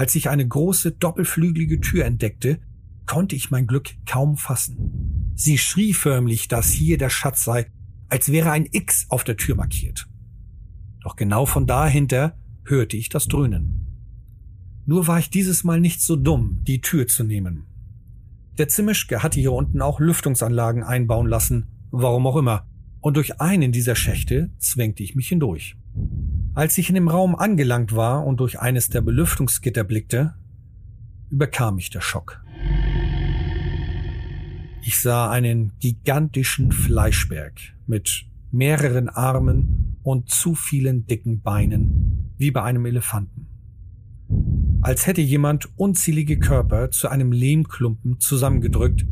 Als ich eine große doppelflügelige Tür entdeckte, konnte ich mein Glück kaum fassen. Sie schrie förmlich, dass hier der Schatz sei, als wäre ein X auf der Tür markiert. Doch genau von dahinter hörte ich das Dröhnen. Nur war ich dieses Mal nicht so dumm, die Tür zu nehmen. Der Zimischke hatte hier unten auch Lüftungsanlagen einbauen lassen, warum auch immer, und durch einen dieser Schächte zwängte ich mich hindurch. Als ich in dem Raum angelangt war und durch eines der Belüftungsgitter blickte, überkam mich der Schock. Ich sah einen gigantischen Fleischberg mit mehreren Armen und zu vielen dicken Beinen, wie bei einem Elefanten. Als hätte jemand unzählige Körper zu einem Lehmklumpen zusammengedrückt,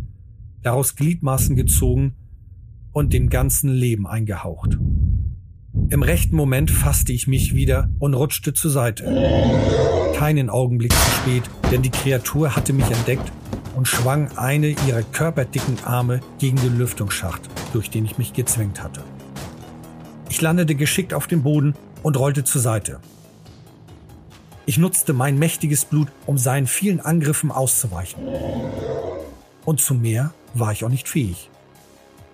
daraus Gliedmaßen gezogen und dem ganzen Leben eingehaucht. Im rechten Moment fasste ich mich wieder und rutschte zur Seite. Keinen Augenblick zu spät, denn die Kreatur hatte mich entdeckt und schwang eine ihrer körperdicken Arme gegen den Lüftungsschacht, durch den ich mich gezwängt hatte. Ich landete geschickt auf dem Boden und rollte zur Seite. Ich nutzte mein mächtiges Blut, um seinen vielen Angriffen auszuweichen. Und zu mehr war ich auch nicht fähig.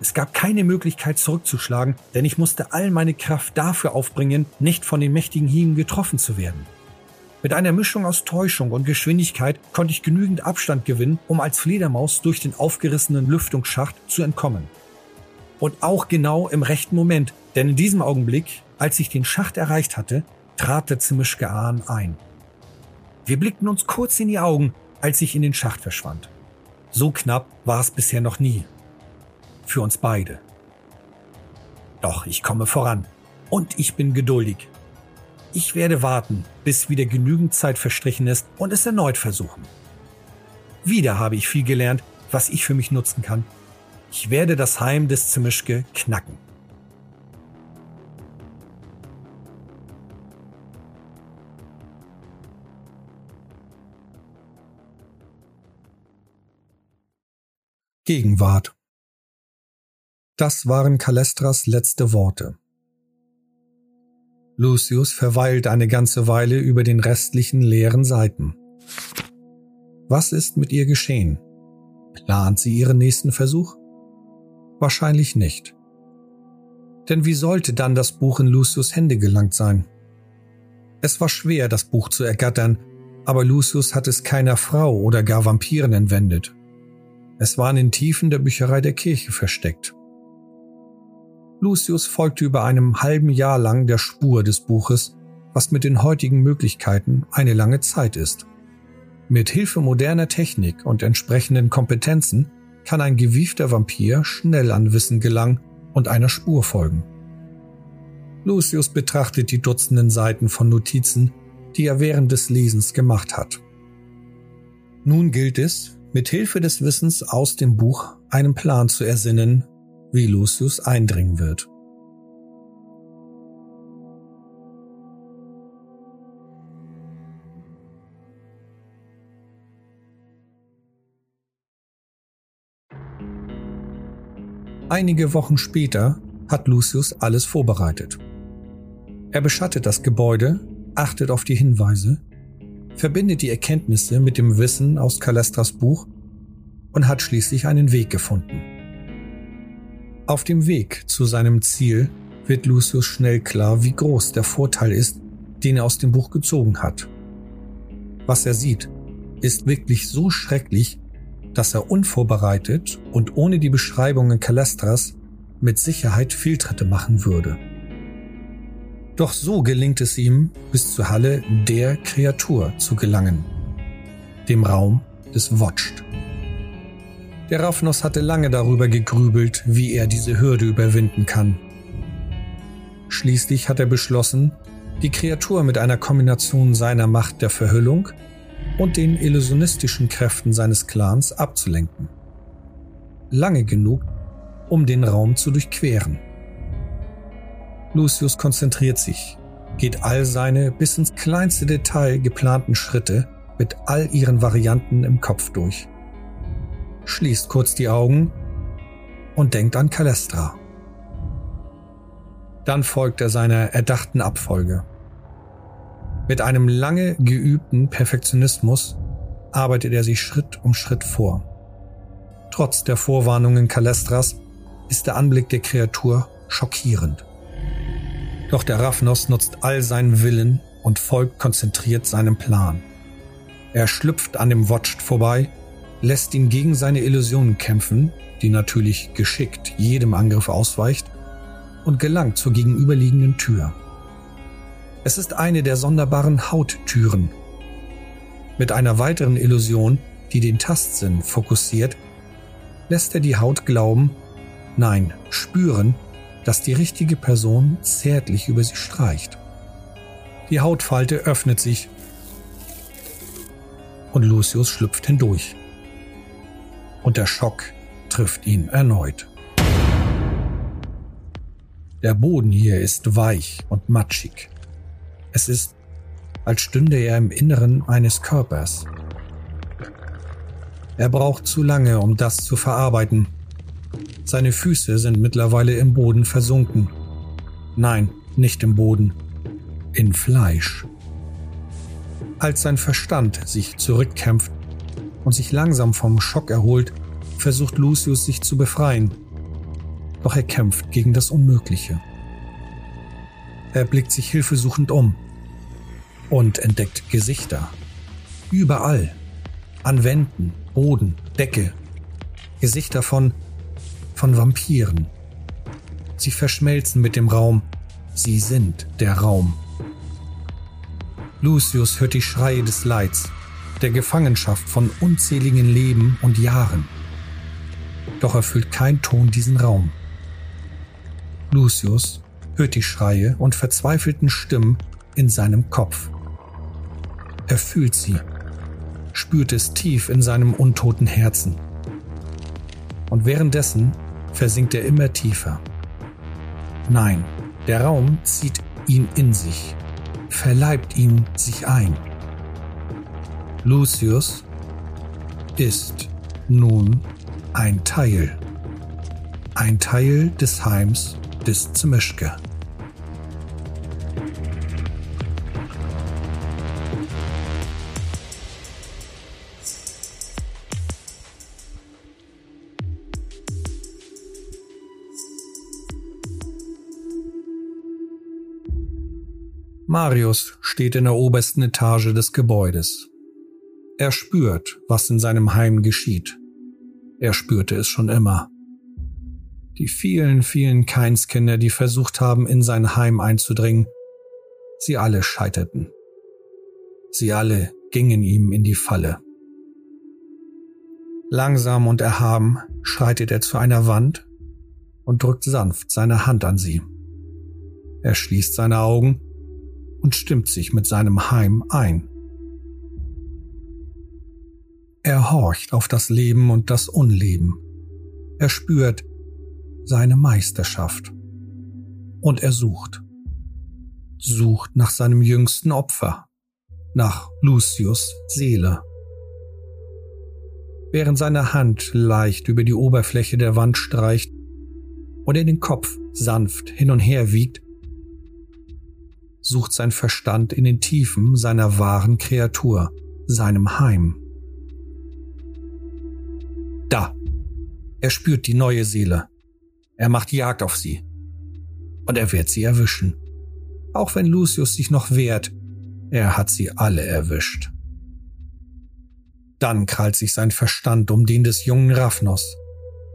Es gab keine Möglichkeit zurückzuschlagen, denn ich musste all meine Kraft dafür aufbringen, nicht von den mächtigen Hieben getroffen zu werden. Mit einer Mischung aus Täuschung und Geschwindigkeit konnte ich genügend Abstand gewinnen, um als Fledermaus durch den aufgerissenen Lüftungsschacht zu entkommen. Und auch genau im rechten Moment, denn in diesem Augenblick, als ich den Schacht erreicht hatte, trat der Zimischke Ahn ein. Wir blickten uns kurz in die Augen, als ich in den Schacht verschwand. So knapp war es bisher noch nie. Für uns beide. Doch ich komme voran. Und ich bin geduldig. Ich werde warten, bis wieder genügend Zeit verstrichen ist und es erneut versuchen. Wieder habe ich viel gelernt, was ich für mich nutzen kann. Ich werde das Heim des Zimischke knacken. Gegenwart. Das waren Kalestras letzte Worte. Lucius verweilt eine ganze Weile über den restlichen leeren Seiten. Was ist mit ihr geschehen? Plant sie ihren nächsten Versuch? Wahrscheinlich nicht. Denn wie sollte dann das Buch in Lucius Hände gelangt sein? Es war schwer, das Buch zu ergattern, aber Lucius hat es keiner Frau oder gar Vampiren entwendet. Es war in den Tiefen der Bücherei der Kirche versteckt. Lucius folgte über einem halben Jahr lang der Spur des Buches, was mit den heutigen Möglichkeiten eine lange Zeit ist. Mit Hilfe moderner Technik und entsprechenden Kompetenzen kann ein gewiefter Vampir schnell an Wissen gelangen und einer Spur folgen. Lucius betrachtet die Dutzenden Seiten von Notizen, die er während des Lesens gemacht hat. Nun gilt es, mit Hilfe des Wissens aus dem Buch einen Plan zu ersinnen, wie Lucius eindringen wird. Einige Wochen später hat Lucius alles vorbereitet. Er beschattet das Gebäude, achtet auf die Hinweise verbindet die Erkenntnisse mit dem Wissen aus Kalestras Buch und hat schließlich einen Weg gefunden. Auf dem Weg zu seinem Ziel wird Lucius schnell klar, wie groß der Vorteil ist, den er aus dem Buch gezogen hat. Was er sieht, ist wirklich so schrecklich, dass er unvorbereitet und ohne die Beschreibungen Kalestras mit Sicherheit Fehltritte machen würde. Doch so gelingt es ihm, bis zur Halle der Kreatur zu gelangen, dem Raum des Watched. Der Raphnos hatte lange darüber gegrübelt, wie er diese Hürde überwinden kann. Schließlich hat er beschlossen, die Kreatur mit einer Kombination seiner Macht der Verhüllung und den illusionistischen Kräften seines Clans abzulenken. Lange genug, um den Raum zu durchqueren. Lucius konzentriert sich, geht all seine bis ins kleinste Detail geplanten Schritte mit all ihren Varianten im Kopf durch. Schließt kurz die Augen und denkt an Calestra. Dann folgt er seiner erdachten Abfolge. Mit einem lange geübten Perfektionismus arbeitet er sich Schritt um Schritt vor. Trotz der Vorwarnungen Calestras ist der Anblick der Kreatur schockierend. Doch der Raphnos nutzt all seinen Willen und folgt konzentriert seinem Plan. Er schlüpft an dem Watched vorbei, lässt ihn gegen seine Illusionen kämpfen, die natürlich geschickt jedem Angriff ausweicht, und gelangt zur gegenüberliegenden Tür. Es ist eine der sonderbaren Hauttüren. Mit einer weiteren Illusion, die den Tastsinn fokussiert, lässt er die Haut glauben, nein, spüren, dass die richtige Person zärtlich über sie streicht. Die Hautfalte öffnet sich und Lucius schlüpft hindurch. Und der Schock trifft ihn erneut. Der Boden hier ist weich und matschig. Es ist, als stünde er im Inneren eines Körpers. Er braucht zu lange, um das zu verarbeiten. Seine Füße sind mittlerweile im Boden versunken. Nein, nicht im Boden, in Fleisch. Als sein Verstand sich zurückkämpft und sich langsam vom Schock erholt, versucht Lucius sich zu befreien. Doch er kämpft gegen das Unmögliche. Er blickt sich hilfesuchend um und entdeckt Gesichter. Überall. An Wänden, Boden, Decke. Gesichter von, von Vampiren. Sie verschmelzen mit dem Raum. Sie sind der Raum. Lucius hört die Schreie des Leids, der Gefangenschaft von unzähligen Leben und Jahren. Doch erfüllt kein Ton diesen Raum. Lucius hört die Schreie und verzweifelten Stimmen in seinem Kopf. Er fühlt sie, spürt es tief in seinem untoten Herzen. Und währenddessen versinkt er immer tiefer. Nein, der Raum zieht ihn in sich verleibt ihn sich ein. Lucius ist nun ein Teil, ein Teil des Heims des Zemischke. Marius steht in der obersten Etage des Gebäudes. Er spürt, was in seinem Heim geschieht. Er spürte es schon immer. Die vielen, vielen Keinskinder, die versucht haben, in sein Heim einzudringen, sie alle scheiterten. Sie alle gingen ihm in die Falle. Langsam und erhaben schreitet er zu einer Wand und drückt sanft seine Hand an sie. Er schließt seine Augen und stimmt sich mit seinem Heim ein. Er horcht auf das Leben und das Unleben. Er spürt seine Meisterschaft. Und er sucht. Sucht nach seinem jüngsten Opfer, nach Lucius Seele. Während seine Hand leicht über die Oberfläche der Wand streicht und er den Kopf sanft hin und her wiegt, sucht sein Verstand in den Tiefen seiner wahren Kreatur, seinem Heim. Er spürt die neue Seele. Er macht Jagd auf sie. Und er wird sie erwischen. Auch wenn Lucius sich noch wehrt, er hat sie alle erwischt. Dann krallt sich sein Verstand um den des jungen Raphnos.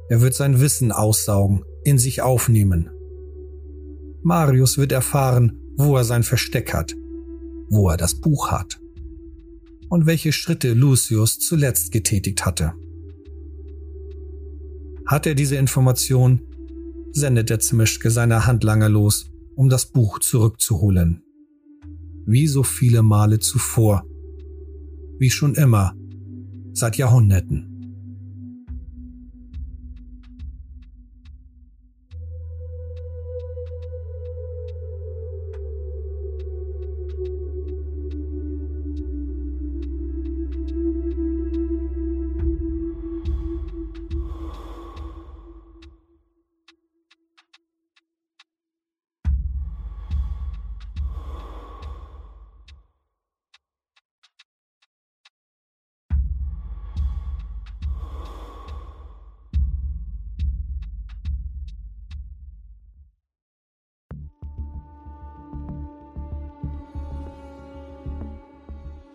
Er wird sein Wissen aussaugen, in sich aufnehmen. Marius wird erfahren, wo er sein Versteck hat, wo er das Buch hat und welche Schritte Lucius zuletzt getätigt hatte. Hat er diese Information, sendet der Zimischke seine Handlanger los, um das Buch zurückzuholen. Wie so viele Male zuvor, wie schon immer, seit Jahrhunderten.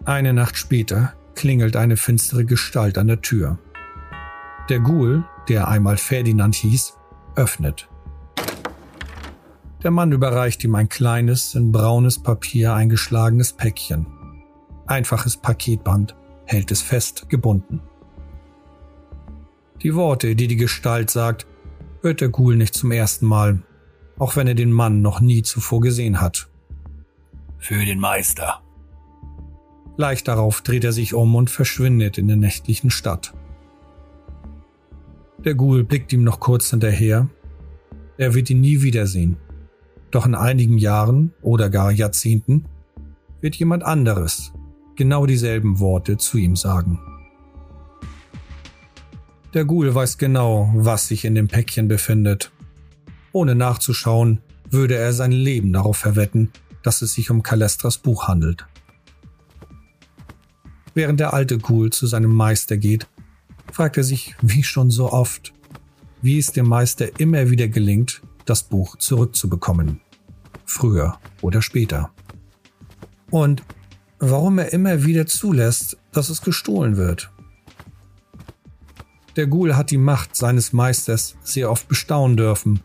Eine Nacht später klingelt eine finstere Gestalt an der Tür. Der Ghoul, der einmal Ferdinand hieß, öffnet. Der Mann überreicht ihm ein kleines, in braunes Papier eingeschlagenes Päckchen. Einfaches Paketband hält es fest gebunden. Die Worte, die die Gestalt sagt, hört der Ghoul nicht zum ersten Mal, auch wenn er den Mann noch nie zuvor gesehen hat. Für den Meister. Leicht darauf dreht er sich um und verschwindet in der nächtlichen Stadt. Der Ghoul blickt ihm noch kurz hinterher. Er wird ihn nie wiedersehen. Doch in einigen Jahren oder gar Jahrzehnten wird jemand anderes genau dieselben Worte zu ihm sagen. Der Ghoul weiß genau, was sich in dem Päckchen befindet. Ohne nachzuschauen, würde er sein Leben darauf verwetten, dass es sich um Kalestras Buch handelt. Während der alte Ghoul zu seinem Meister geht, fragt er sich, wie schon so oft, wie es dem Meister immer wieder gelingt, das Buch zurückzubekommen früher oder später. Und warum er immer wieder zulässt, dass es gestohlen wird. Der Ghoul hat die Macht seines Meisters sehr oft bestaunen dürfen.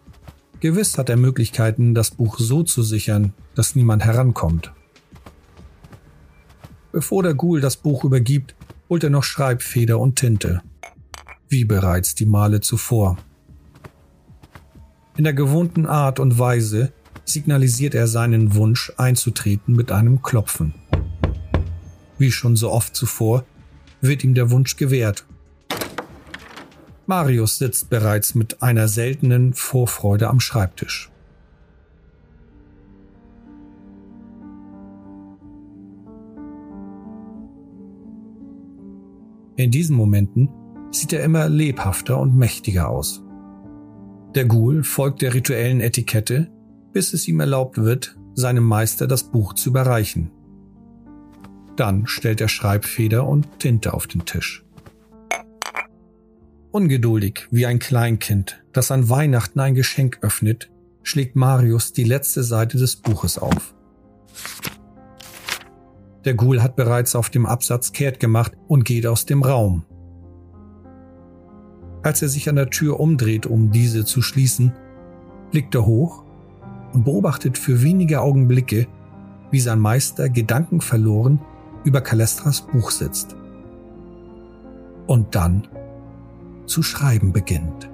Gewiss hat er Möglichkeiten, das Buch so zu sichern, dass niemand herankommt. Bevor der Ghoul das Buch übergibt, holt er noch Schreibfeder und Tinte. Wie bereits die Male zuvor. In der gewohnten Art und Weise signalisiert er seinen Wunsch einzutreten mit einem Klopfen. Wie schon so oft zuvor wird ihm der Wunsch gewährt. Marius sitzt bereits mit einer seltenen Vorfreude am Schreibtisch. In diesen Momenten sieht er immer lebhafter und mächtiger aus. Der Ghoul folgt der rituellen Etikette, bis es ihm erlaubt wird, seinem Meister das Buch zu überreichen. Dann stellt er Schreibfeder und Tinte auf den Tisch. Ungeduldig wie ein Kleinkind, das an Weihnachten ein Geschenk öffnet, schlägt Marius die letzte Seite des Buches auf. Der Ghoul hat bereits auf dem Absatz kehrt gemacht und geht aus dem Raum. Als er sich an der Tür umdreht, um diese zu schließen, blickt er hoch und beobachtet für wenige Augenblicke, wie sein Meister gedankenverloren über Kalestras Buch sitzt. Und dann zu schreiben beginnt.